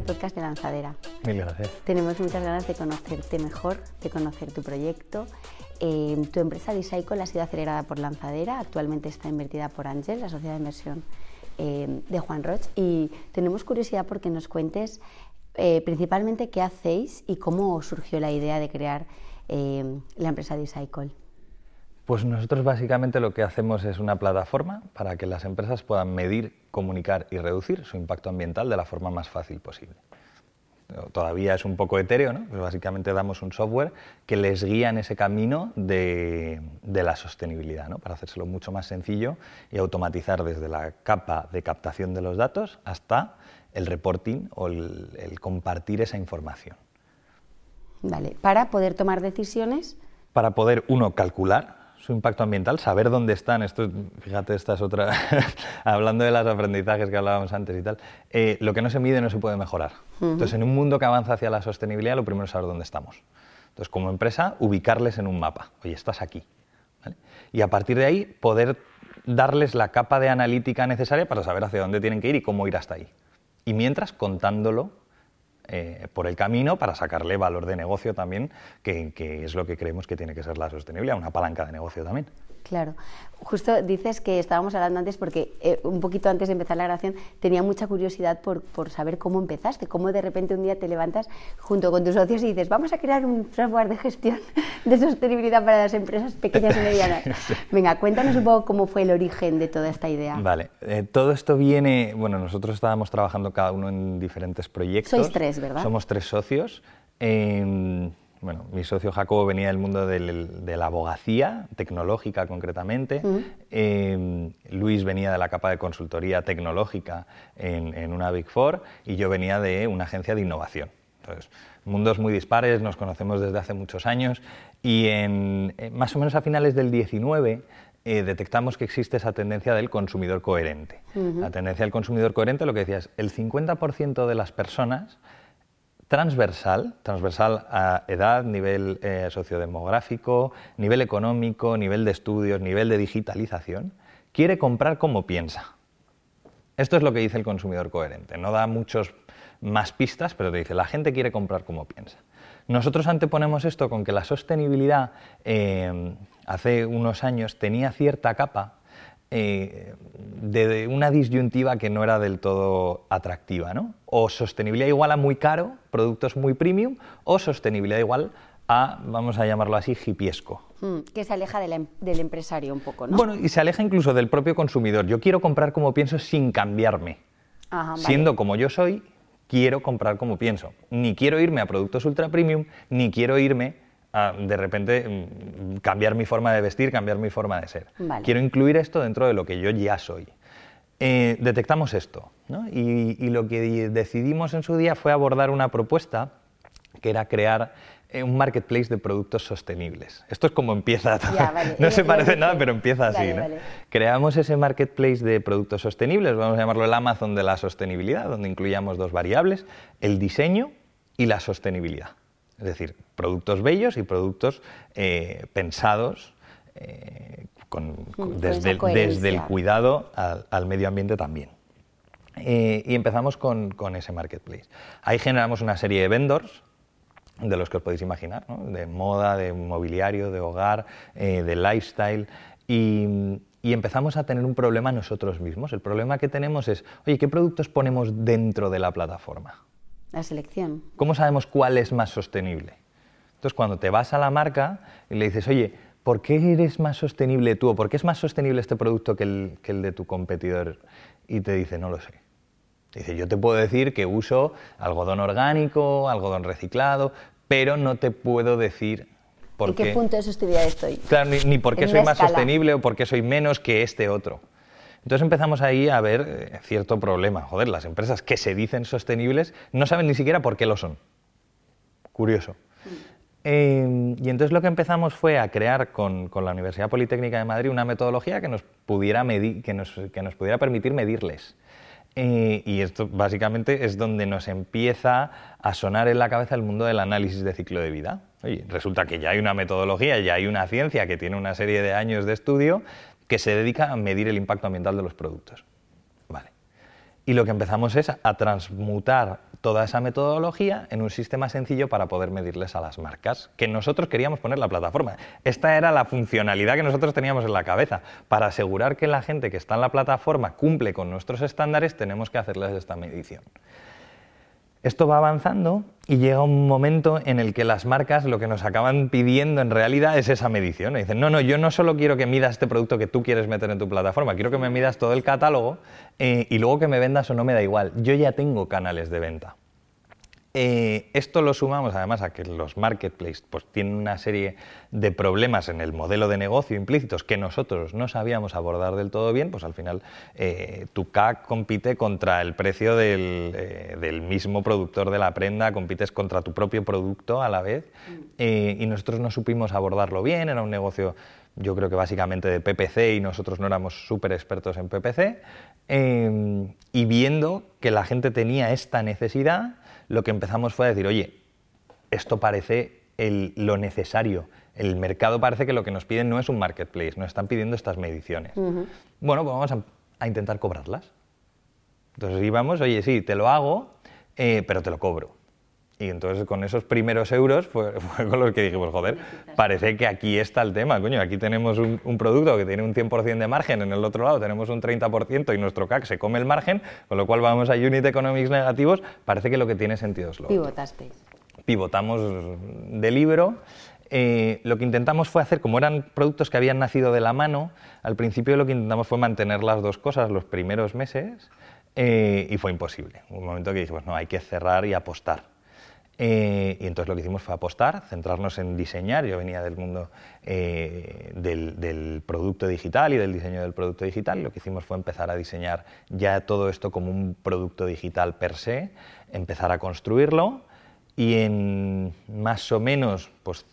al podcast de Lanzadera. Mil gracias. Tenemos muchas ganas de conocerte mejor, de conocer tu proyecto. Eh, tu empresa Decycle ha sido acelerada por Lanzadera, actualmente está invertida por Ángel, la sociedad de inversión eh, de Juan Roch, y tenemos curiosidad porque nos cuentes eh, principalmente qué hacéis y cómo surgió la idea de crear la empresa Decycle. Pues nosotros básicamente lo que hacemos es una plataforma para que las empresas puedan medir, comunicar y reducir su impacto ambiental de la forma más fácil posible. Todavía es un poco etéreo, ¿no? Pues básicamente damos un software que les guía en ese camino de, la sostenibilidad, ¿no? para hacérselo mucho más sencillo y automatizar desde la capa de captación de los datos hasta el reporting o el, el compartir esa información. Vale, para poder tomar decisiones. Para poder, uno, calcular su impacto ambiental, saber dónde están, esto, fíjate, esta es otra, hablando de los aprendizajes que hablábamos antes y tal, eh, lo que no se mide no se puede mejorar. Entonces, en un mundo que avanza hacia la sostenibilidad, lo primero es saber dónde estamos. Entonces, como empresa, ubicarles en un mapa. Oye, estás aquí. Y a partir de ahí, poder darles la capa de analítica necesaria para saber hacia dónde tienen que ir y cómo ir hasta ahí. Y mientras, contándolo eh, por el camino para sacarle valor de negocio también, que, que, es lo que creemos que tiene que ser la sostenibilidad, una palanca de negocio también. Claro. Justo dices que estábamos hablando antes porque eh, un poquito antes de empezar la grabación tenía mucha curiosidad por, por, saber cómo empezaste, cómo de repente un día te levantas junto con tus socios y dices, vamos a crear un software de gestión de sostenibilidad para las empresas pequeñas y medianas. Venga, cuéntanos un poco cómo fue el origen de toda esta idea. Vale, eh, todo esto viene, bueno, nosotros estábamos trabajando cada uno en diferentes proyectos. Sois tres, ¿verdad? Somos tres socios. Eh, bueno, mi socio Jacobo venía del mundo de la abogacía, tecnológica concretamente. Em, Luis venía de la capa de consultoría tecnológica en, una Big Four y yo venía de una agencia de innovación. Entonces, mundos muy dispares, nos conocemos desde hace muchos años y en, más o menos a finales del 19 eh, detectamos que existe esa tendencia del consumidor coherente. La tendencia del consumidor coherente, lo que decías, el 50% de las personas transversal, transversal a edad, nivel eh, sociodemográfico, nivel económico, nivel de estudios, nivel de digitalización, quiere comprar como piensa. Esto es lo que dice el consumidor coherente. No da muchos más pistas, pero te dice, la gente quiere comprar como piensa. Nosotros anteponemos esto con que la sostenibilidad eh, hace unos años tenía cierta capa eh, de una disyuntiva que no era del todo atractiva, ¿no? O sostenibilidad igual a muy caro, productos muy premium, o sostenibilidad igual a, vamos a llamarlo así, hipiesco. Hmm, que se aleja em, del empresario un poco, ¿no? Bueno, y se aleja incluso del propio consumidor. Yo quiero comprar como pienso sin cambiarme. Siendo como yo soy, quiero comprar como pienso. Ni quiero irme a productos ultra premium, ni quiero irme de repente mm, cambiar mi forma de vestir, cambiar mi forma de ser. Quiero incluir esto dentro de lo que yo ya soy. Eh, detectamos esto y, lo que decidimos en su día fue abordar una propuesta que era crear eh, un marketplace de productos sostenibles. Esto es como empieza, no se parece nada, pero empieza así. Creamos ese marketplace de productos sostenibles, vamos a llamarlo el Amazon de la sostenibilidad, donde incluíamos dos variables, el diseño y la sostenibilidad. Es decir, productos bellos y productos eh, pensados eh, desde, el cuidado al, medio ambiente también. Eh, y empezamos con, ese marketplace. Ahí generamos una serie de vendors, de los que os podéis imaginar, de moda, de mobiliario, de hogar, de lifestyle, y, y, empezamos a tener un problema nosotros mismos. El problema que tenemos es, oye, ¿qué productos ponemos dentro de la plataforma? La selección. ¿Cómo sabemos cuál es más sostenible? Entonces, cuando te vas a la marca y le dices, oye, ¿por qué eres más sostenible tú? ¿O por qué es más sostenible este producto que el, que el de tu competidor? Y te dice, no lo sé. Dice, yo te puedo decir que uso algodón orgánico, algodón reciclado, pero no te puedo decir por ¿En qué, punto de sostenibilidad estoy? Claro, ni, por qué soy más sostenible o por qué soy menos que este otro. Entonces empezamos ahí a ver eh, cierto problema. Joder, las empresas que se dicen sostenibles no saben ni siquiera por qué lo son. Curioso. Em, y entonces lo que empezamos fue a crear con, la Universidad Politécnica de Madrid una metodología que nos pudiera, medir, que nos, que nos pudiera permitir medirles. Eh, y esto básicamente es donde nos empieza a sonar en la cabeza el mundo del análisis de ciclo de vida. Oye, resulta que ya hay una metodología, ya hay una ciencia que tiene una serie de años de estudio que se dedica a medir el impacto ambiental de los productos. Vale. Y lo que empezamos es a transmutar toda esa metodología en un sistema sencillo para poder medirles a las marcas, que nosotros queríamos poner la plataforma. Esta era la funcionalidad que nosotros teníamos en la cabeza. Para asegurar que la gente que está en la plataforma cumple con nuestros estándares, tenemos que hacerles esta medición. Esto va avanzando y llega un momento en el que las marcas lo que nos acaban pidiendo en realidad es esa medición. dicen, no, no, yo no solo quiero que midas este producto que tú quieres meter en tu plataforma, quiero que me midas todo el catálogo eh, y luego que me vendas o no me da igual. Yo ya tengo canales de venta. Eh, esto lo sumamos además a que los marketplaces pues, tienen una serie de problemas en el modelo de negocio implícitos que nosotros no sabíamos abordar del todo bien, pues al final eh, tu CAC compite contra el precio eh, del, mismo productor de la prenda, compites contra tu propio producto a la vez mm. y nosotros no supimos abordarlo bien, era un negocio yo creo que básicamente de PPC y nosotros no éramos súper expertos en PPC, y viendo que la gente tenía esta necesidad, lo que empezamos fue a decir, oye, esto parece lo necesario. El mercado parece que lo que nos piden no es un marketplace, nos están pidiendo estas mediciones. Bueno, pues vamos a, intentar cobrarlas. Entonces íbamos, oye, sí, te lo hago, eh, pero te lo cobro. Y entonces con esos primeros euros fue, con los que dijimos, joder, parece que aquí está el tema, coño, aquí tenemos un, producto que tiene un 100% de margen, en el otro lado tenemos un 30% y nuestro CAC se come el margen, con lo cual vamos a unit economics negativos, parece que lo que tiene sentido es lo Pivotasteis. Pivotamos de libro. Eh, lo que intentamos fue hacer, como eran productos que habían nacido de la mano, al principio lo que intentamos fue mantener las dos cosas los primeros meses eh, y fue imposible. Un momento que dijimos, no, hay que cerrar y apostar. Eh, y entonces lo que hicimos fue apostar, centrarnos en diseñar. Yo venía del mundo eh, del, producto digital y del diseño del producto digital. Lo que hicimos fue empezar a diseñar ya todo esto como un producto digital per se, empezar a construirlo y en más o menos, pues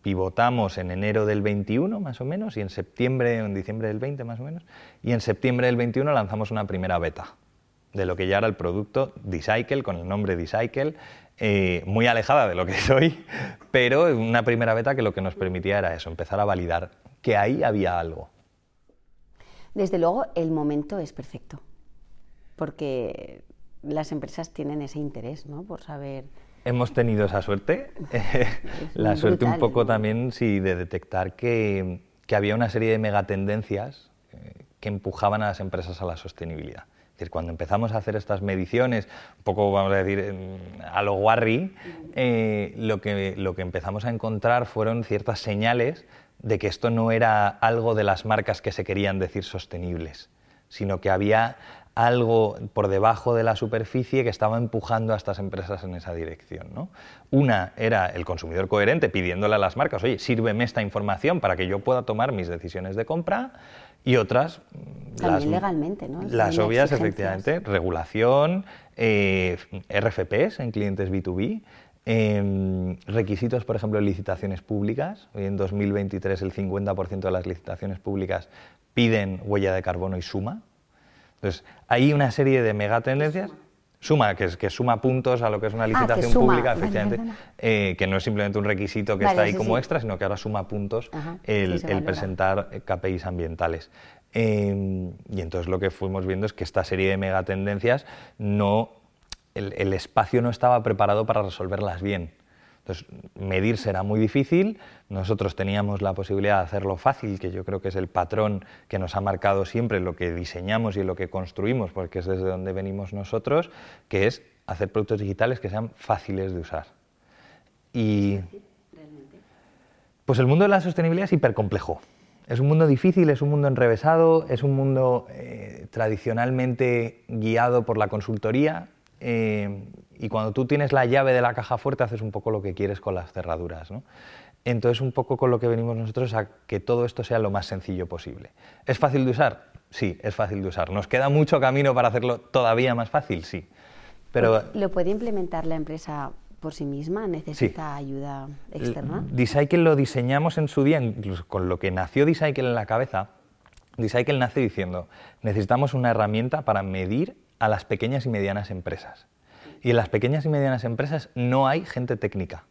pivotamos en enero del 21 más o menos y en septiembre en diciembre del 20 más o menos y en septiembre del 21 lanzamos una primera beta de lo que ya era el producto Decycle con el nombre Decycle eh, muy alejada de lo que soy, pero una primera beta que lo que nos permitía era eso, empezar a validar que ahí había algo. Desde luego, el momento es perfecto, porque las empresas tienen ese interés ¿no? por saber... Hemos tenido esa suerte, la suerte un poco también sí, de detectar que, que, había una serie de megatendencias eh, que empujaban a las empresas a la sostenibilidad decir, cuando empezamos a hacer estas mediciones, un poco, vamos a decir, a lo Warry, eh, lo, que, lo que empezamos a encontrar fueron ciertas señales de que esto no era algo de las marcas que se querían decir sostenibles, sino que había algo por debajo de la superficie que estaba empujando a estas empresas en esa dirección. ¿no? Una era el consumidor coherente pidiéndole a las marcas, oye, sírveme esta información para que yo pueda tomar mis decisiones de compra y otras... También las, legalmente, ¿no? las obvias, efectivamente, regulación, eh, RFPs en clientes B2B, em, requisitos, por ejemplo, en licitaciones públicas. Hoy en 2023 el 50% de las licitaciones públicas piden huella de carbono y suma. Entonces, hay una serie de megatendencias suma, que, es, que suma puntos a lo que es una ah, licitación pública, efectivamente, eh, que no es simplemente un requisito que está ahí como extra, sino que ahora suma puntos el, presentar KPIs ambientales. Em, y entonces lo que fuimos viendo es que esta serie de megatendencias no, el espacio no estaba preparado para resolverlas bien. Entonces, medir será muy difícil. Nosotros teníamos la posibilidad de hacerlo fácil, que yo creo que es el patrón que nos ha marcado siempre lo que diseñamos y lo que construimos, porque es desde donde venimos nosotros, que es hacer productos digitales que sean fáciles de usar. Y pues el mundo de la sostenibilidad es hipercomplejo. Es un mundo difícil, es un mundo enrevesado, es un mundo eh, tradicionalmente guiado por la consultoría, eh, y cuando tú tienes la llave de la caja fuerte haces un poco lo que quieres con las cerraduras. ¿no? Entonces un poco con lo que venimos nosotros a que todo esto sea lo más sencillo posible. ¿Es fácil de usar? Sí, es fácil de usar. ¿Nos queda mucho camino para hacerlo todavía más fácil? Sí. Pero, ¿Lo puede implementar la empresa por sí misma? ¿Necesita ayuda externa? Decycle lo diseñamos en su día, incluso con lo que nació Decycle en la cabeza. Decycle nace diciendo, necesitamos una herramienta para medir a las pequeñas y medianas empresas. Y en las pequeñas y medianas empresas no hay gente técnica.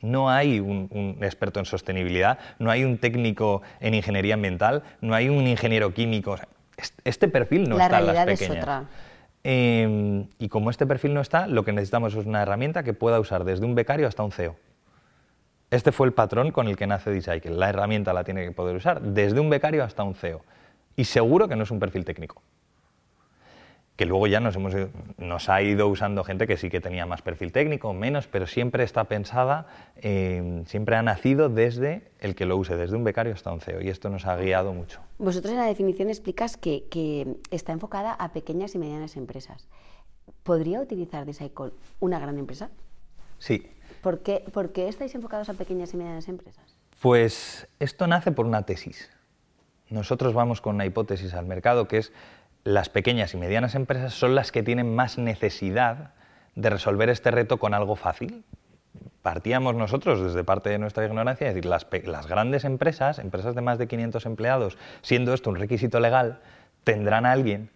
No hay un, experto en sostenibilidad, no hay un técnico en ingeniería ambiental, no hay un ingeniero químico. Este perfil no está en las pequeñas. Es otra. Em, y como este perfil no está, lo que necesitamos es una herramienta que pueda usar desde un becario hasta un CEO. Este fue el patrón con el que nace Decycle. La herramienta la tiene que poder usar desde un becario hasta un CEO. Y seguro que no es un perfil técnico. Que luego ya nos, hemos, nos ha ido usando gente que sí que tenía más perfil técnico, menos, pero siempre está pensada, em, siempre ha nacido desde el que lo use, desde un becario hasta un CEO. Y esto nos ha guiado mucho. Vosotros en la definición explicas que, que está enfocada a pequeñas y medianas empresas. ¿Podría utilizar Decycle una gran empresa? Sí. ¿Por qué, estáis enfocados a pequeñas y medianas empresas? Pues esto nace por una tesis. Nosotros vamos con una hipótesis al mercado que es las pequeñas y medianas empresas son las que tienen más necesidad de resolver este reto con algo fácil. Partíamos nosotros desde parte de nuestra ignorancia, es decir, las, las grandes empresas, empresas de más de 500 empleados, siendo esto un requisito legal, tendrán a alguien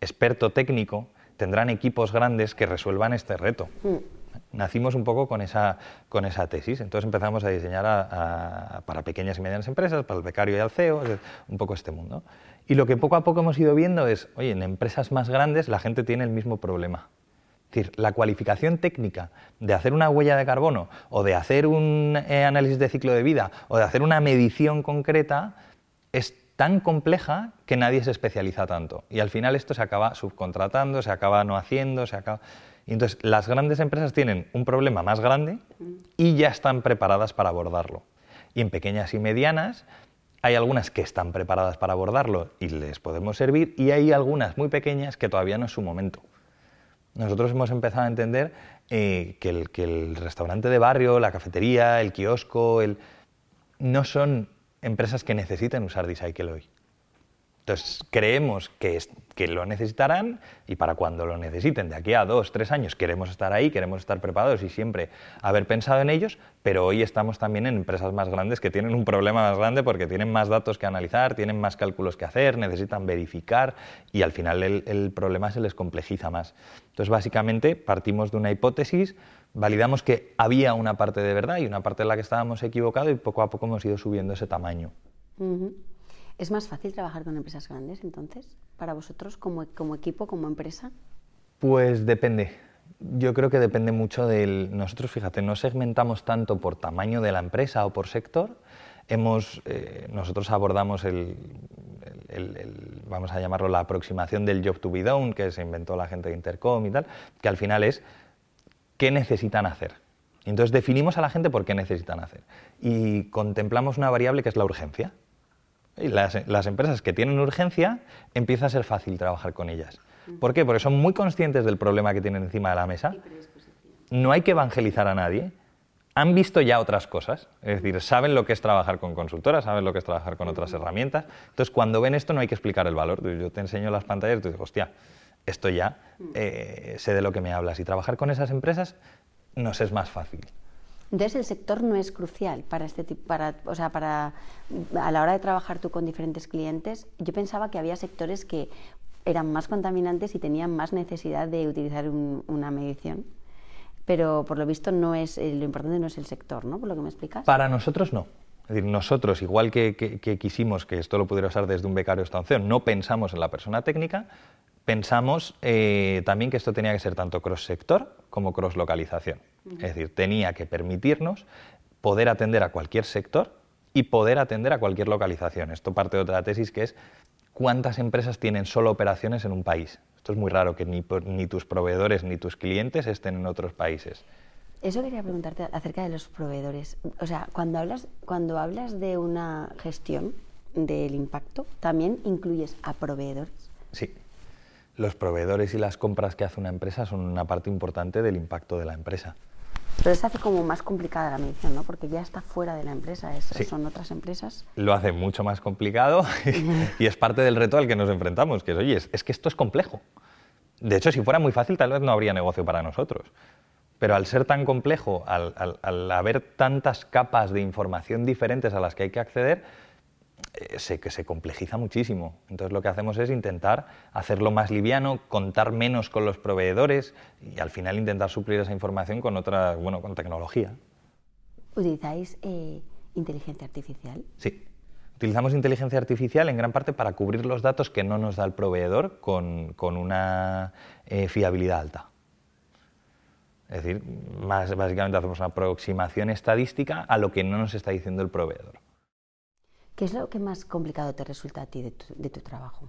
experto técnico, tendrán equipos grandes que resuelvan este reto. Mm nacimos un poco con esa, con esa tesis. Entonces empezamos a diseñar para pequeñas y medianas empresas, para el becario y al CEO, un poco este mundo. Y lo que poco a poco hemos ido viendo es, oye, en empresas más grandes la gente tiene el mismo problema. Es decir, la cualificación técnica de hacer una huella de carbono o de hacer un eh, análisis de ciclo de vida o de hacer una medición concreta es tan compleja que nadie se especializa tanto. Y al final esto se acaba subcontratando, se acaba no haciendo, se acaba... Y entonces las grandes empresas tienen un problema más grande y ya están preparadas para abordarlo. Y en pequeñas y medianas hay algunas que están preparadas para abordarlo y les podemos servir y hay algunas muy pequeñas que todavía no es su momento. Nosotros hemos empezado a entender eh, que, el, restaurante de barrio, la cafetería, el kiosco, el... no son empresas que necesiten usar Decycle hoy. Entonces, creemos que, lo necesitarán y para cuando lo necesiten, de aquí a dos, tres años, queremos estar ahí, queremos estar preparados y siempre haber pensado en ellos, pero hoy estamos también en empresas más grandes que tienen un problema más grande porque tienen más datos que analizar, tienen más cálculos que hacer, necesitan verificar y al final el, el problema se les complejiza más. Entonces, básicamente, partimos de una hipótesis, validamos que había una parte de verdad y una parte en la que estábamos equivocados y poco a poco hemos ido subiendo ese tamaño. ¿Es más fácil trabajar con empresas grandes entonces, para vosotros como, equipo, como empresa? Pues depende. Yo creo que depende mucho del... Nosotros, fíjate, no segmentamos tanto por tamaño de la empresa o por sector. Hemos, eh, nosotros abordamos el, vamos a llamarlo la aproximación del job to be done, que se inventó la gente de Intercom y tal, que al final es qué necesitan hacer. entonces definimos a la gente por qué necesitan hacer. Y contemplamos una variable que es la urgencia. Y las, empresas que tienen urgencia empieza a ser fácil trabajar con ellas. ¿Por qué? Porque son muy conscientes del problema que tienen encima de la mesa. No hay que evangelizar a nadie. Han visto ya otras cosas, es decir, saben lo que es trabajar con consultoras, saben lo que es trabajar con otras herramientas. Entonces, cuando ven esto, no hay que explicar el valor. Yo te enseño las pantallas y tú dices, hostia, esto ya eh, sé de lo que me hablas. Y trabajar con esas empresas nos es más fácil. Entonces el sector no es crucial para este tipo, para, o sea, para a la hora de trabajar tú con diferentes clientes. Yo pensaba que había sectores que eran más contaminantes y tenían más necesidad de utilizar una medición. Pero por lo visto no es eh, lo importante no es el sector, ¿no? Por lo que me explicas. Para nosotros no. Es decir, nosotros, igual que, quisimos que esto lo pudiera usar desde un becario hasta no pensamos en la persona técnica, pensamos eh, también que esto tenía que ser tanto cross-sector como cross-localización. Es decir, tenía que permitirnos poder atender a cualquier sector y poder atender a cualquier localización. Esto parte de otra tesis que es cuántas empresas tienen solo operaciones en un país. Esto es muy raro que ni, ni tus proveedores ni tus clientes estén en otros países. Eso quería preguntarte acerca de los proveedores. O sea, cuando hablas, cuando hablas de una gestión del impacto, ¿también incluyes a proveedores? Sí los proveedores y las compras que hace una empresa son una parte importante del impacto de la empresa. Pero eso hace como más complicada la medición, ¿no? Porque ya está fuera de la empresa, son otras empresas. Lo hace mucho más complicado y es parte del reto al que nos enfrentamos, que es, oye, es, que esto es complejo. De hecho, si fuera muy fácil, tal vez no habría negocio para nosotros. Pero al ser tan complejo, al haber tantas capas de información diferentes a las que hay que acceder, se, que se complejiza muchísimo. Entonces lo que hacemos es intentar hacerlo más liviano, contar menos con los proveedores y al final intentar suplir esa información con otra, bueno, con tecnología. ¿Utilizáis eh, inteligencia artificial? Sí. utilizamos inteligencia artificial en gran parte para cubrir los datos que no nos da el proveedor con, una eh, fiabilidad alta. Es decir, más, básicamente hacemos una aproximación estadística a lo que no nos está diciendo el proveedor. ¿Qué es lo que más complicado te resulta a ti de tu, trabajo?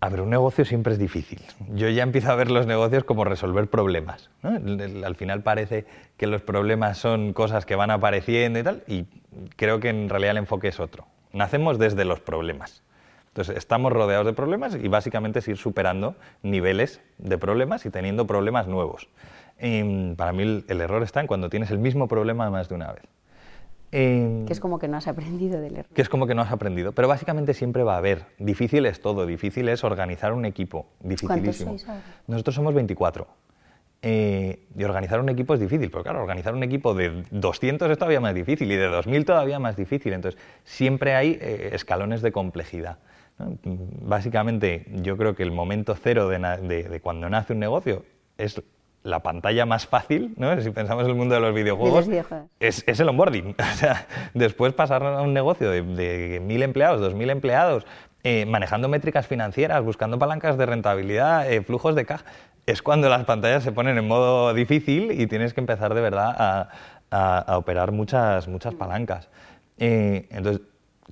A ver, un negocio siempre es difícil. Yo ya empiezo a ver los negocios como resolver problemas. Al final parece que los problemas son cosas que van apareciendo y tal, y creo que en realidad el enfoque es otro. Nacemos desde los problemas. Entonces, estamos rodeados de problemas y básicamente es ir superando niveles de problemas y teniendo problemas nuevos. para mí el, error está en cuando tienes el mismo problema más de una vez. Que es como que no has aprendido del error. Que es como que no has aprendido. Pero básicamente siempre va a haber. Difícil es todo. Difícil es organizar un equipo. Dificilísimo. ¿Cuántos sois Nosotros somos 24. Eh, y organizar un equipo es difícil, porque claro, organizar un equipo de 200 es todavía más difícil y de 2000 todavía más difícil. Entonces, siempre hay eh, escalones de complejidad. Básicamente, yo creo que el momento cero de, cuando nace un negocio es la pantalla más fácil, ¿no? si pensamos en el mundo de los videojuegos, es, el onboarding. O sea, después pasar a un negocio de, mil empleados, dos mil empleados, eh, manejando métricas financieras, buscando palancas de rentabilidad, eh, flujos de caja, es cuando las pantallas se ponen en modo difícil y tienes que empezar de verdad a, operar muchas, muchas palancas. Eh, entonces,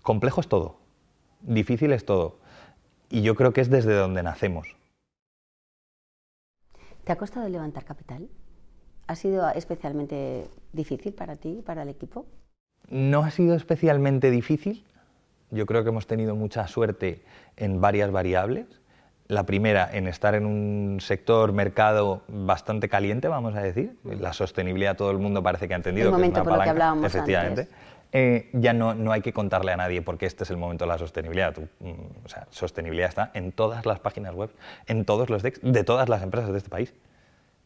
complejo es todo difícil es todo. Y yo creo que es desde donde nacemos. ¿Te ha costado levantar capital? ¿Ha sido especialmente difícil para ti, para el equipo? No ha sido especialmente difícil. Yo creo que hemos tenido mucha suerte en varias variables. La primera, en estar en un sector, mercado bastante caliente, vamos a decir. La sostenibilidad todo el mundo parece que ha entendido. El momento que por lo que hablábamos efectivamente. Eh, ya no, no, hay que contarle a nadie porque este es el momento de la sostenibilidad. Mm, sostenibilidad está en todas las páginas web, en todos los decks de todas las empresas de este país.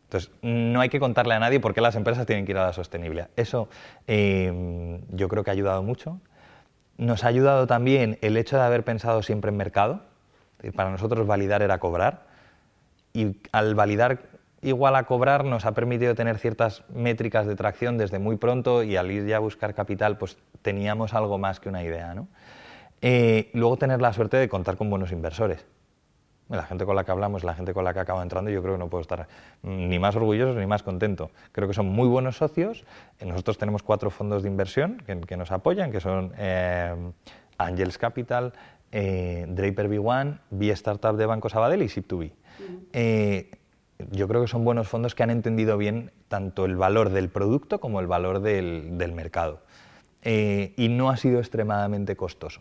Entonces, no hay que contarle a nadie por qué las empresas tienen que ir a la sostenibilidad. Eso eh, yo creo que ha ayudado mucho. Nos ha ayudado también el hecho de haber pensado siempre en mercado. Para nosotros validar era cobrar. Y al validar igual a cobrar nos ha permitido tener ciertas métricas de tracción desde muy pronto y al ir ya a buscar capital pues teníamos algo más que una idea. ¿no? Eh, luego tener la suerte de contar con buenos inversores. La gente con la que hablamos, la gente con la que acabo entrando, yo creo que no puedo estar ni más orgulloso ni más contento. Creo que son muy buenos socios. Nosotros tenemos cuatro fondos de inversión que, nos apoyan, que son eh, Angels Capital, eh, Draper B1, B Startup de Banco Sabadell y Sip2B yo creo que son buenos fondos que han entendido bien tanto el valor del producto como el valor del, mercado. Eh, y no ha sido extremadamente costoso.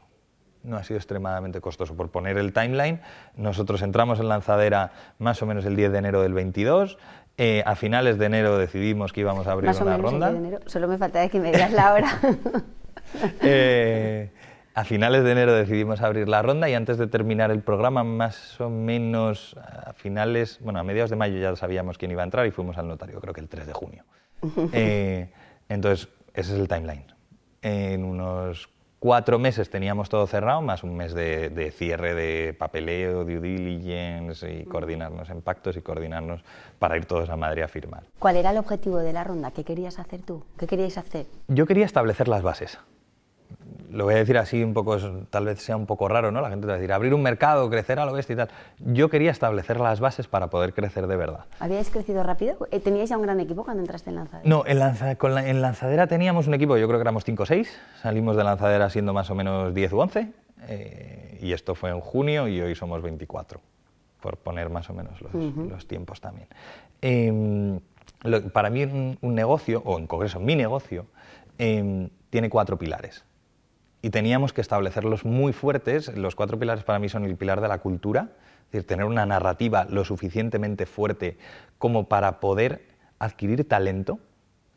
No ha sido extremadamente costoso. Por poner el timeline, nosotros entramos en lanzadera más o menos el 10 de enero del 22. Eh, a finales de enero decidimos que íbamos a abrir más una o menos ronda. El 10 de enero. Solo me falta que me digas la hora. eh, a finales de enero decidimos abrir la ronda y antes de terminar el programa, más o menos a finales, bueno, a mediados de mayo ya sabíamos quién iba a entrar y fuimos al notario, creo que el 3 de junio. Eh, entonces, ese es el timeline. En unos cuatro meses teníamos todo cerrado, más un mes de, cierre de papeleo, due diligence y coordinarnos en pactos y coordinarnos para ir todos a Madrid a firmar. ¿Cuál era el objetivo de la ronda? ¿Qué querías hacer tú? ¿Qué queríais hacer? Yo quería establecer las bases lo voy a decir así un poco, tal vez sea un poco raro, ¿no? La gente te va a decir, abrir un mercado, crecer a lo bestia y tal. Yo quería establecer las bases para poder crecer de verdad. ¿Habíais crecido rápido? Eh, ¿Teníais ya un gran equipo cuando entraste en Lanzadera? No, en, Lanzadera teníamos un equipo, yo creo que éramos 5 o 6, salimos de Lanzadera siendo más o menos 10 u 11, eh, y esto fue en junio y hoy somos 24, por poner más o menos los, tiempos también. Em, para mí un, negocio, o en congreso mi negocio, em, tiene cuatro pilares y teníamos que establecerlos muy fuertes. Los cuatro pilares para mí son el pilar de la cultura, es decir, tener una narrativa lo suficientemente fuerte como para poder adquirir talento.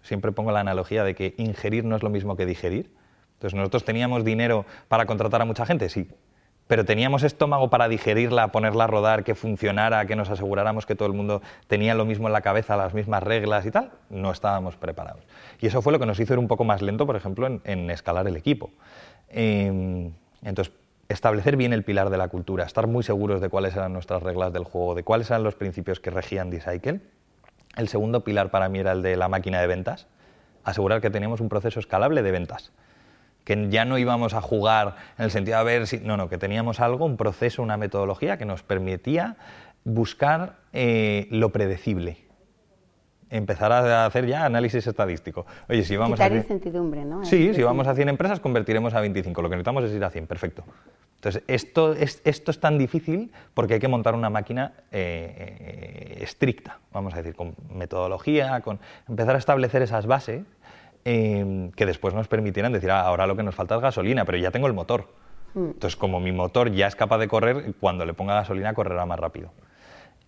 Siempre pongo la analogía de que ingerir no es lo mismo que digerir. Entonces, nosotros teníamos dinero para contratar a mucha gente, sí, pero teníamos estómago para digerirla, ponerla a rodar, que funcionara, que nos aseguráramos que todo el mundo tenía lo mismo en la cabeza, las mismas reglas y tal, no estábamos preparados. Y eso fue lo que nos hizo ir un poco más lento, por ejemplo, en escalar el equipo. Em, entonces, establecer bien el pilar de la cultura, estar muy seguros de cuáles eran nuestras reglas del juego, de cuáles eran los principios que regían Decycle. El segundo pilar para mí era el de la máquina de ventas, asegurar que teníamos un proceso escalable de ventas. que ya no íbamos a jugar en el sentido de ver si... No, no, que teníamos algo, un proceso, una metodología que nos permitía buscar eh, lo predecible. Empezar a hacer ya análisis estadístico. Oye, si vamos Quitar a... incertidumbre, ¿no? Sí, si vamos a 100 empresas, convertiremos a 25. Lo que necesitamos es ir a 100, perfecto. Entonces, esto es, esto es tan difícil porque hay que montar una máquina eh, eh, estricta, vamos a decir, con metodología, con empezar a establecer esas bases eh, que después nos permitieran decir, ah, ahora lo que nos falta es gasolina, pero ya tengo el motor. Mm. Entonces, como mi motor ya es capaz de correr, cuando le ponga gasolina correrá más rápido.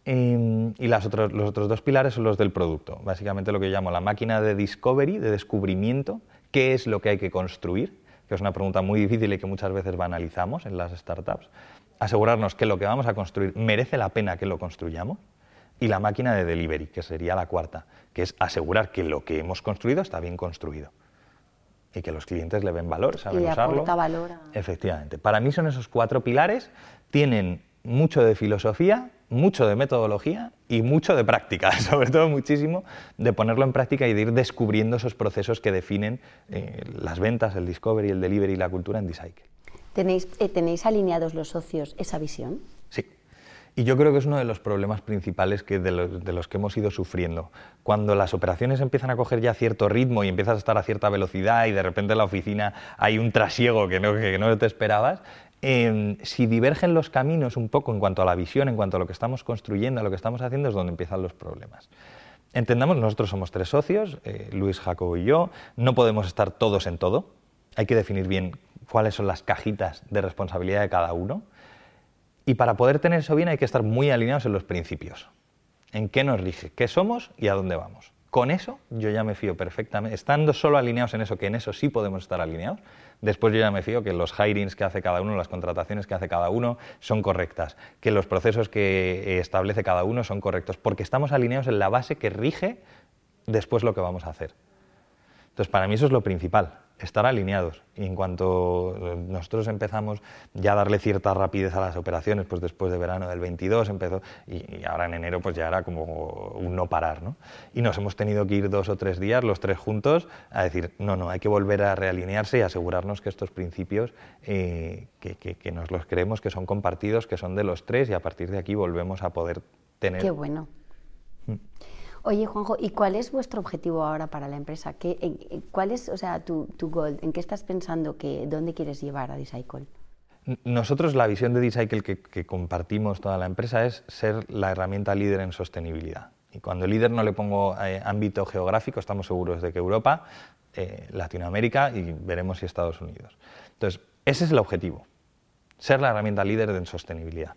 Y las otros, los otros dos pilares son los del producto. Básicamente lo que yo llamo la máquina de discovery, de descubrimiento, qué es lo que hay que construir que es una pregunta muy difícil y que muchas veces banalizamos en las startups, asegurarnos que lo que vamos a construir merece la pena que lo construyamos, y la máquina de delivery, que sería la cuarta, que es asegurar que lo que hemos construido está bien construido y que los clientes le ven valor, saben y usarlo. valor Efectivamente. Para mí son esos cuatro pilares, tienen mucho de filosofía, mucho de metodología y mucho de práctica, sobre todo muchísimo de ponerlo en práctica y de ir descubriendo esos procesos que definen eh, las ventas, el discovery, el delivery y la cultura en Decycle. ¿Tenéis, eh, ¿Tenéis alineados los socios esa visión? Sí. Y yo creo que es uno de los problemas principales que de, los, que hemos ido sufriendo. Cuando las operaciones empiezan a coger ya cierto ritmo y empiezas a estar a cierta velocidad y de repente en la oficina hay un trasiego que no, que no te esperabas, Em, si divergen los caminos un poco en cuanto a la visión, en cuanto a lo que estamos construyendo, a lo que estamos haciendo, es donde empiezan los problemas. Entendamos, nosotros somos tres socios, eh, Luis, Jacobo y yo, no podemos estar todos en todo, hay que definir bien cuáles son las cajitas de responsabilidad de cada uno, y para poder tener eso bien hay que estar muy alineados en los principios, en qué nos rige, qué somos y a dónde vamos. Con eso yo ya me fío perfectamente, estando solo alineados en eso, que en eso sí podemos estar alineados, después yo ya me fío que los hirings que hace cada uno, las contrataciones que hace cada uno son correctas, que los procesos que establece cada uno son correctos, porque estamos alineados en la base que rige después lo que vamos a hacer. Entonces, para mí eso es lo principal estar alineados. Y en cuanto eh, nosotros empezamos ya a darle cierta rapidez a las operaciones, pues después de verano del 22 empezó, y, ahora en enero pues ya era como un no parar, ¿no? Y nos hemos tenido que ir dos o tres días, los tres juntos, a decir, no, no, hay que volver a realinearse y asegurarnos que estos principios, eh, que, que, nos los creemos, que son compartidos, que son de los tres, y a partir de aquí volvemos a poder tener... Qué bueno. Mm. Oye, Juanjo, ¿y cuál es vuestro objetivo ahora para la empresa? ¿Qué, ¿Cuál es, o sea, tu, tu goal? ¿En qué estás pensando? Que, ¿Dónde quieres llevar a Decycle? Nosotros la visión de Decycle que, que compartimos toda la empresa es ser la herramienta líder en sostenibilidad. Y cuando líder no le pongo eh, ámbito geográfico, estamos seguros de que Europa, eh, Latinoamérica y veremos si Estados Unidos. Entonces, ese es el objetivo, ser la herramienta líder en sostenibilidad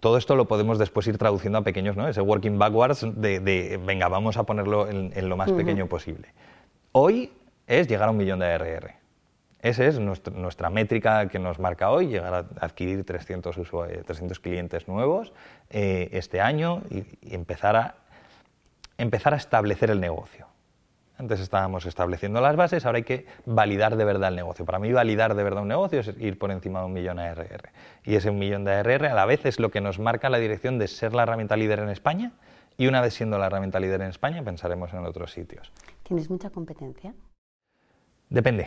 todo esto lo podemos después ir traduciendo a pequeños, ¿no? Ese working backwards de, venga, vamos a ponerlo en, lo más pequeño posible. Hoy es llegar a un millón de ARR. Esa es nuestra, métrica que nos marca hoy, llegar a adquirir 300, 300 clientes nuevos eh, este año y, y empezar, a, empezar a establecer el negocio. Antes estábamos estableciendo las bases, ahora hay que validar de verdad el negocio. Para mí validar de verdad un negocio es ir por encima de un millón de ARR. Y ese un millón de ARR a la vez es lo que nos marca la dirección de ser la herramienta líder en España y una vez siendo la herramienta líder en España pensaremos en otros sitios. ¿Tienes mucha competencia? Depende.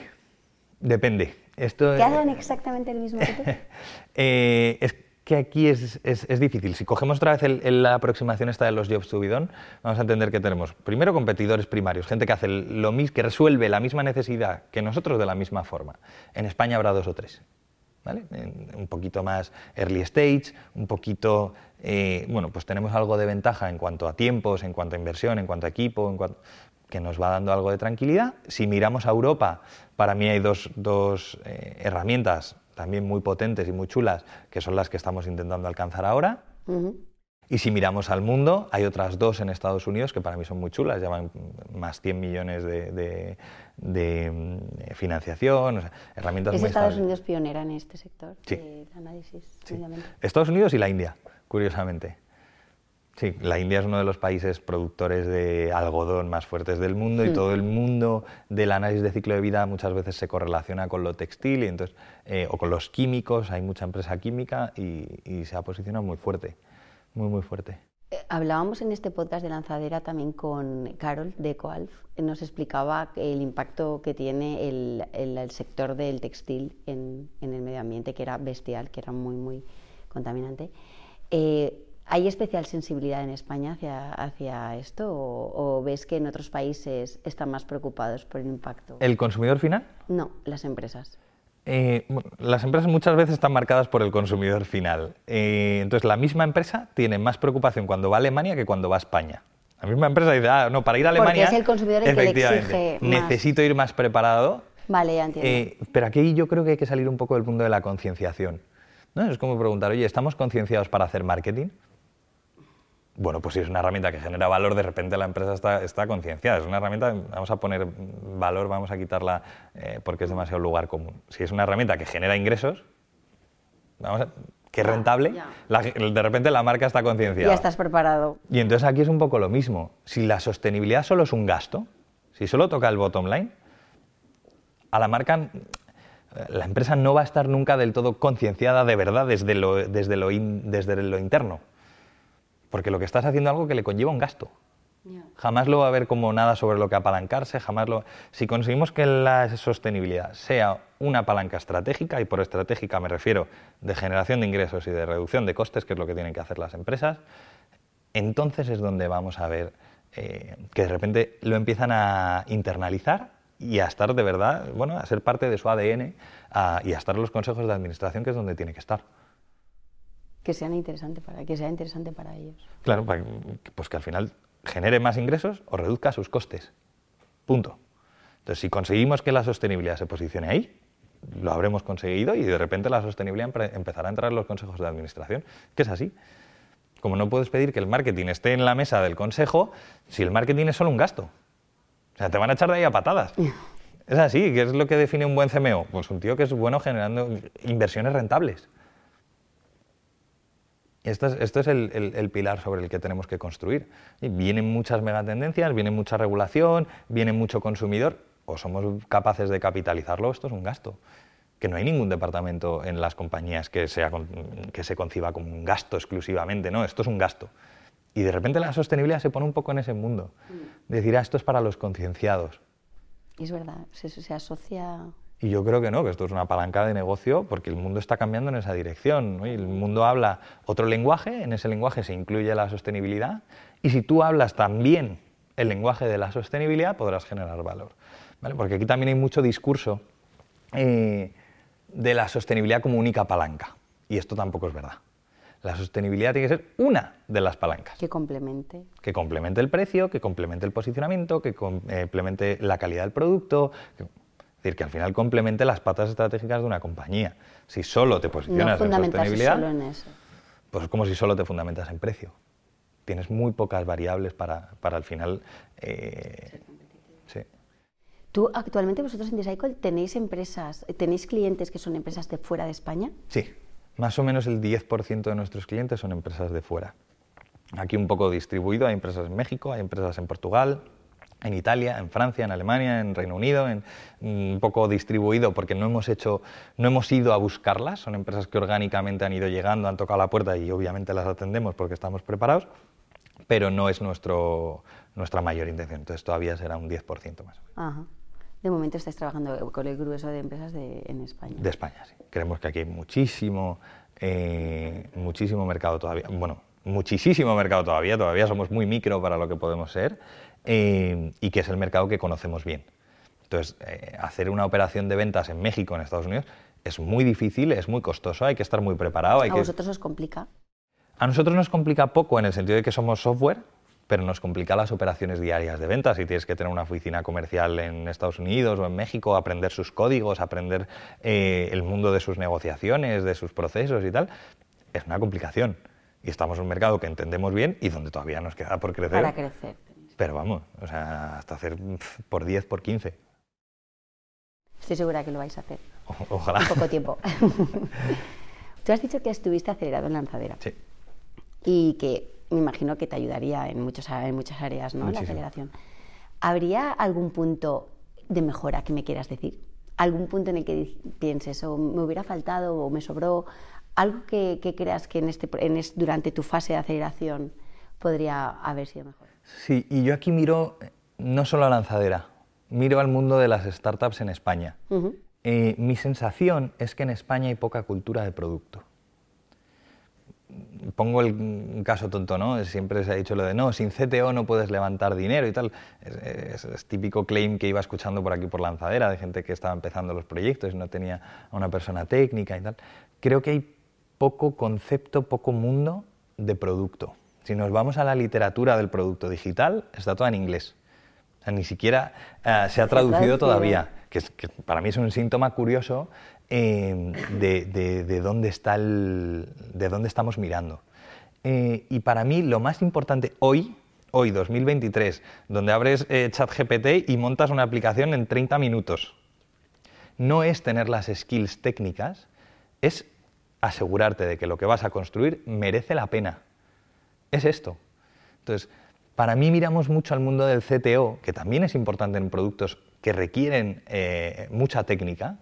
Depende. Esto, ¿Qué hagan exactamente el mismo que tú? eh, que aquí es, es, difícil. Si cogemos otra vez la aproximación esta de los jobs to be done, vamos a entender que tenemos primero competidores primarios, gente que hace lo mismo, que resuelve la misma necesidad que nosotros de la misma forma. En España habrá dos o tres. ¿Vale? un poquito más early stage, un poquito, eh, bueno, pues tenemos algo de ventaja en cuanto a tiempos, en cuanto a inversión, en cuanto a equipo, en cuanto, que nos va dando algo de tranquilidad. Si miramos a Europa, para mí hay dos, dos eh, herramientas también muy potentes y muy chulas, que son las que estamos intentando alcanzar ahora. Y si miramos al mundo, hay otras dos en Estados Unidos que para mí son muy chulas, llevan más 100 millones de, mm, financiación, herramientas ¿Es muy Estados Unidos pionera en este sector sí. de análisis? Sí. Estados Unidos y la India, curiosamente. Sí, la India es uno de los países productores de algodón más fuertes del mundo y hmm. todo el mundo del análisis de ciclo de vida muchas veces se correlaciona con lo textil y entonces, eh, o con los químicos, hay mucha empresa química y, se ha posicionado muy fuerte, muy, muy fuerte. Eh, Hablábamos en este podcast de lanzadera también con Carol de Coalf. Nos explicaba el impacto que tiene el, sector del textil en, el medio ambiente, que era bestial, que era muy, muy contaminante. Eh, ¿Hay especial sensibilidad en España hacia, hacia esto o, ves que en otros países están más preocupados por el impacto? ¿El consumidor final? No, las empresas. Eh, las empresas muchas veces están marcadas por el consumidor final. Eh, entonces, la misma empresa tiene más preocupación cuando va a Alemania que cuando va a España. La misma empresa dice, ah, no, para ir a Alemania. Porque es el consumidor el que le exige Necesito ir más preparado. Vale, ya entiendo. Eh, pero aquí yo creo que hay que salir un poco del punto de la concienciación. ¿no? Es como preguntar, oye, ¿estamos concienciados para hacer marketing? Bueno, pues si es una herramienta que genera valor, de repente la empresa está, está concienciada. Es una herramienta, vamos a poner valor, vamos a quitarla eh, porque es demasiado lugar común. Si es una herramienta que genera ingresos, vamos a, que es rentable, de repente la marca está concienciada. Ya estás preparado. Y entonces aquí es un poco lo mismo. Si la sostenibilidad solo es un gasto, si solo toca el bottom line, a la marca la empresa no va a estar nunca del todo concienciada de verdad desde lo, desde lo, desde lo interno porque lo que estás haciendo es algo que le conlleva un gasto. Jamás lo va a ver como nada sobre lo que apalancarse, jamás lo... Si conseguimos que la sostenibilidad sea una palanca estratégica, y por estratégica me refiero de generación de ingresos y de reducción de costes, que es lo que tienen que hacer las empresas, entonces es donde vamos a ver eh, que de repente lo empiezan a internalizar y a estar de verdad, bueno, a ser parte de su ADN y a estar en los consejos de administración, que es donde tiene que estar que sean interesante para que sea interesante para ellos. Claro, pues que al final genere más ingresos o reduzca sus costes. Punto. Entonces, si conseguimos que la sostenibilidad se posicione ahí, lo habremos conseguido y de repente la sostenibilidad empezará a entrar en los consejos de administración, que es así. Como no puedes pedir que el marketing esté en la mesa del consejo si el marketing es solo un gasto. O sea, te van a echar de ahí a patadas. Es así, ¿qué es lo que define un buen CMO? Pues un tío que es bueno generando inversiones rentables. Esto es, el, pilar sobre el que tenemos que construir. vienen muchas megatendencias, viene mucha regulación, viene mucho consumidor, o somos capaces de capitalizarlo, esto es un gasto. Que no hay ningún departamento en las compañías que, sea, que se conciba como un gasto exclusivamente, no, esto es un gasto. Y de repente la sostenibilidad se pone un poco en ese mundo. Mm. Decir, ah, esto es para los concienciados. Es verdad, se asocia y yo creo que no, que esto es una palanca de negocio porque el mundo está cambiando en esa dirección. El mundo habla otro lenguaje, en ese lenguaje se incluye la sostenibilidad y si tú hablas también el lenguaje de la sostenibilidad podrás generar valor. Porque aquí también hay mucho discurso eh, de la sostenibilidad como única palanca y esto tampoco es verdad. La sostenibilidad tiene que ser una de las palancas. Que complemente. Que complemente el precio, que complemente el posicionamiento, que complemente la calidad del producto decir, que al final complemente las patas estratégicas de una compañía. Si solo te posicionas en sostenibilidad, solo en eso. pues es como si solo te fundamentas en precio. Tienes muy pocas variables para, para al final... Eh, sí. ¿Tú actualmente vosotros en Decycle tenéis empresas, tenéis clientes que son empresas de fuera de España? Sí, más o menos el 10% de nuestros clientes son empresas de fuera. Aquí un poco distribuido, hay empresas en México, hay empresas en Portugal, en Italia, en Francia, en Alemania, en Reino Unido, en, un poco distribuido porque no hemos hecho, no hemos ido a buscarlas, son empresas que orgánicamente han ido llegando, han tocado la puerta y obviamente las atendemos porque estamos preparados, pero no es nuestro, nuestra mayor intención, entonces todavía será un 10% más. Ajá. De momento estáis trabajando con el grueso de empresas de, en España. De España, sí. Creemos que aquí hay muchísimo, eh, muchísimo mercado todavía. Bueno, muchísimo mercado todavía, todavía somos muy micro para lo que podemos ser eh, y que es el mercado que conocemos bien. Entonces, eh, hacer una operación de ventas en México, en Estados Unidos, es muy difícil, es muy costoso, hay que estar muy preparado. Hay ¿A vosotros os complica? A nosotros nos complica poco en el sentido de que somos software, pero nos complica las operaciones diarias de ventas. Si tienes que tener una oficina comercial en Estados Unidos o en México, aprender sus códigos, aprender eh, el mundo de sus negociaciones, de sus procesos y tal, es una complicación y estamos en un mercado que entendemos bien y donde todavía nos queda por crecer. Para crecer. Pero vamos, o sea, hasta hacer por 10, por 15. Estoy segura que lo vais a hacer. ojalá. En poco tiempo. Tú has dicho que estuviste acelerado en lanzadera. Sí. Y que me imagino que te ayudaría en, muchos, en muchas áreas, ¿no? La aceleración. ¿Habría algún punto de mejora que me quieras decir? ¿Algún punto en el que pienses, o me hubiera faltado, o me sobró? algo que, creas que en este, durante tu fase de aceleración podría haber sido mejor. Sí, y yo aquí miro no solo a lanzadera, miro al mundo de las startups en España. Eh, mi sensación es que en España hay poca cultura de producto. Pongo el caso tonto, ¿no? Siempre se ha dicho lo de no, sin CTO no puedes levantar dinero y tal. Es, típico claim que iba escuchando por aquí por lanzadera de gente que estaba empezando los proyectos y no tenía a una persona técnica y tal. Creo que hay poco concepto, poco mundo de producto. Si nos vamos a la literatura del producto digital, está toda en inglés. ni siquiera eh, se ha traducido todavía, que, para mí es un síntoma curioso eh, de, dónde está el, de dónde estamos mirando. Eh, y para mí lo más importante hoy, hoy 2023, donde abres ChatGPT y montas una aplicación en 30 minutos, no es tener las skills técnicas, es asegurarte de que lo que vas a construir merece la pena es esto. Entonces, para mí miramos mucho al mundo del CTO, que también es importante en productos que requieren eh, mucha técnica,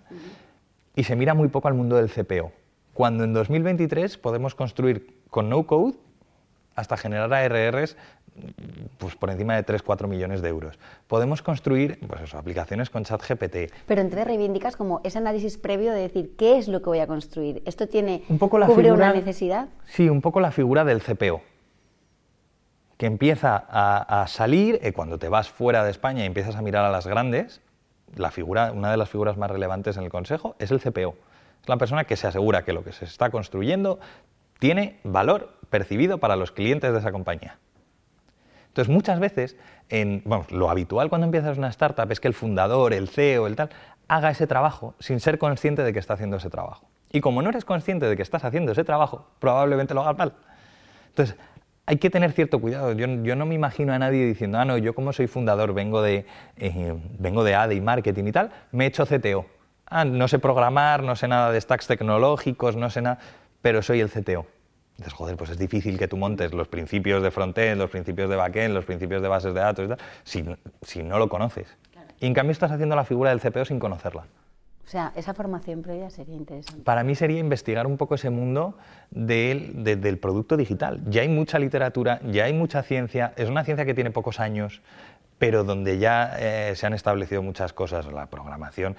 y se mira muy poco al mundo del CPO. Cuando en 2023 podemos construir con no code hasta generar ARRs pues por encima de 3-4 millones de euros. Podemos construir pues aplicaciones con ChatGPT. Pero entonces reivindicas como ese análisis previo de decir qué es lo que voy a construir. ¿Esto tiene un poco la cubre una necesidad? Sí, un poco la figura del CPO que empieza a, salir eh, cuando te vas fuera de España y empiezas a mirar a las grandes, la figura, una de las figuras más relevantes en el Consejo es el CPO. Es la persona que se asegura que lo que se está construyendo tiene valor percibido para los clientes de esa compañía. Entonces, muchas veces, lo habitual cuando empiezas una startup es que el fundador, el CEO, el tal, haga ese trabajo sin ser consciente de que está haciendo ese trabajo. Y como no eres consciente de que estás haciendo ese trabajo, probablemente lo hagas mal. Entonces, hay que tener cierto cuidado. Yo, no me imagino a nadie diciendo, ah, no, yo como soy fundador, vengo de, eh, vengo de ADE y marketing y tal, me he hecho CTO. Ah, no sé programar, no sé nada de stacks tecnológicos, no sé nada, pero soy el CTO. Entonces, joder, pues es difícil que tú montes los principios de frontend, los principios de backend, los principios de bases de datos y tal, si, si no lo conoces. Y en cambio estás haciendo la figura del CPO sin conocerla. O sea, esa formación previa sería interesante. Para mí sería investigar un poco ese mundo del, del producto digital. Ya hay mucha literatura, ya hay mucha ciencia, es una ciencia que tiene pocos años, pero donde ya eh, se han establecido muchas cosas, la programación,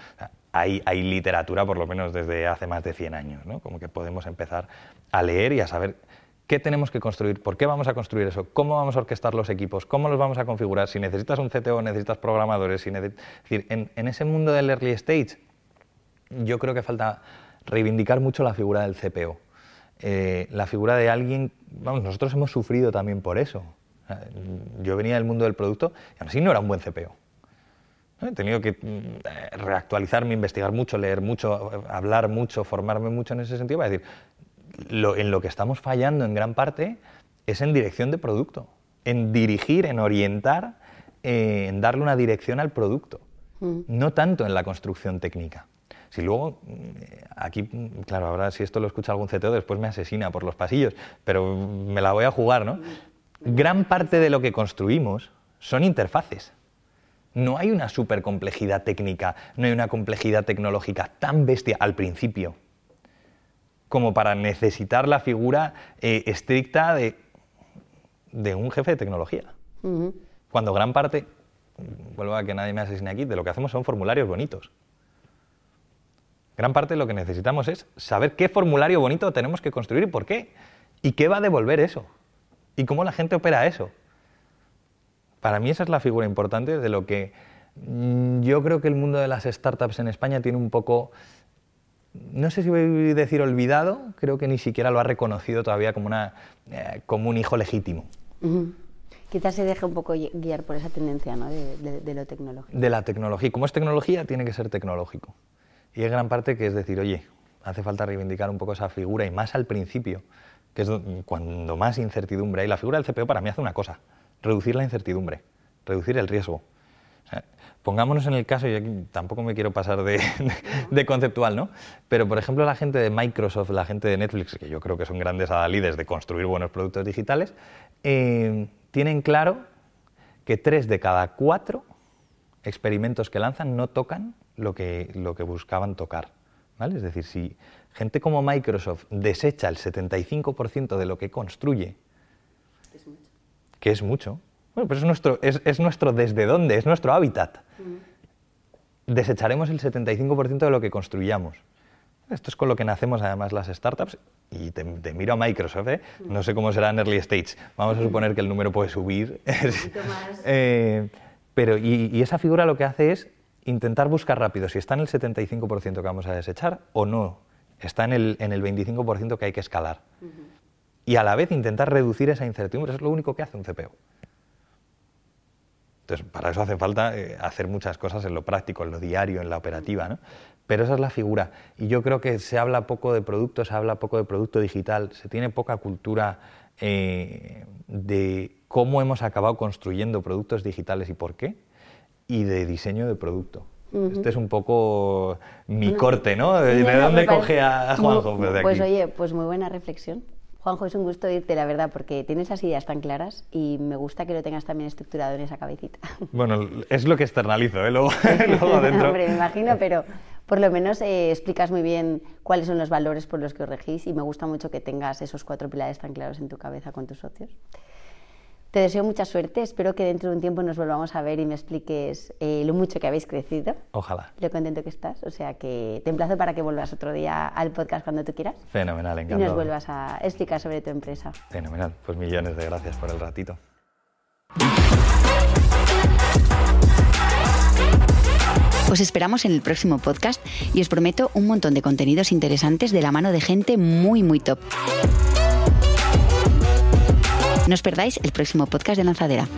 hay, hay, literatura por lo menos desde hace más de 100 años, ¿no? como que podemos empezar a leer y a saber qué tenemos que construir, por qué vamos a construir eso, cómo vamos a orquestar los equipos, cómo los vamos a configurar, si necesitas un CTO, necesitas programadores, si es decir, en, en ese mundo del early stage yo creo que falta reivindicar mucho la figura del CPO. Eh, la figura de alguien, vamos, nosotros hemos sufrido también por eso. Yo venía del mundo del producto y aún así no era un buen CPO. He tenido que mm, reactualizarme, investigar mucho, leer mucho, hablar mucho, formarme mucho en ese sentido para decir, en lo que estamos fallando en gran parte es en dirección de producto, en dirigir, en orientar, eh, en darle una dirección al producto, mm. no tanto en la construcción técnica. Si luego, eh, aquí, claro, ahora si esto lo escucha algún CTO, después me asesina por los pasillos, pero me la voy a jugar, ¿no? Gran parte de lo que construimos son interfaces. No hay una supercomplejidad técnica, no hay una complejidad tecnológica tan bestia al principio como para necesitar la figura eh, estricta de, de, un jefe de tecnología. Cuando gran parte, vuelvo a que nadie me asesine aquí, de lo que hacemos son formularios bonitos. Gran parte de lo que necesitamos es saber qué formulario bonito tenemos que construir y por qué. Y qué va a devolver eso. Y cómo la gente opera eso. Para mí esa es la figura importante de lo que mm, yo creo que el mundo de las startups en España tiene un poco, no sé si voy a decir olvidado, creo que ni siquiera lo ha reconocido todavía como, una, eh, como un hijo legítimo. Quizás se deje un poco guiar por esa tendencia ¿no? de, de lo tecnológico. De la tecnología. Como es tecnología, tiene que ser tecnológico. Y es gran parte que es decir, oye, hace falta reivindicar un poco esa figura y más al principio, que es cuando más incertidumbre hay. La figura del CPO para mí hace una cosa, reducir la incertidumbre, reducir el riesgo. pongámonos en el caso, y aquí tampoco me quiero pasar de, conceptual, ¿no? Pero, por ejemplo, la gente de Microsoft, la gente de Netflix, que yo creo que son grandes adalides de construir buenos productos digitales, eh, tienen claro que tres de cada cuatro experimentos que lanzan no tocan lo que, lo que buscaban tocar. ¿vale? Es decir, si gente como Microsoft desecha el 75% de lo que construye, que es mucho. Bueno, pues es nuestro, es, nuestro desde dónde, es nuestro hábitat. Mm. Desecharemos el 75% de lo que construyamos. Esto es con lo que nacemos además las startups y te, miro a Microsoft, ¿eh? no sé cómo será en early stage, vamos a suponer que el número puede subir, eh, pero y, esa figura lo que hace es intentar buscar rápido si está en el 75% que vamos a desechar o no, está en el, en el 25% que hay que escalar. Y a la vez intentar reducir esa incertidumbre, es lo único que hace un CPO. Entonces, para eso hace falta eh, hacer muchas cosas en lo práctico, en lo diario, en la operativa, ¿no? Pero esa es la figura. Y yo creo que se habla poco de producto, se habla poco de producto digital, se tiene poca cultura eh, de cómo hemos acabado construyendo productos digitales y por qué, y de diseño de producto. Este es un poco mi corte, ¿no? ¿De dónde coge a Juanjo? pues oye, pues muy buena reflexión. Juanjo, es un gusto irte, la verdad, porque tienes las ideas tan claras y me gusta que lo tengas también estructurado en esa cabecita. Bueno, es lo que externalizo, ¿eh? luego, adentro. Hombre, me imagino, pero por lo menos eh, explicas muy bien cuáles son los valores por los que os regís y me gusta mucho que tengas esos cuatro pilares tan claros en tu cabeza con tus socios. Te deseo mucha suerte, espero que dentro de un tiempo nos volvamos a ver y me expliques eh, lo mucho que habéis crecido. Ojalá. Lo contento que estás, o sea que te emplazo para que vuelvas otro día al podcast cuando tú quieras. Fenomenal, encantado. Y nos vuelvas a explicar sobre tu empresa. Fenomenal, pues millones de gracias por el ratito. Os esperamos en el próximo podcast y os prometo un montón de contenidos interesantes de la mano de gente muy, muy top. No os perdáis el próximo podcast de Lanzadera.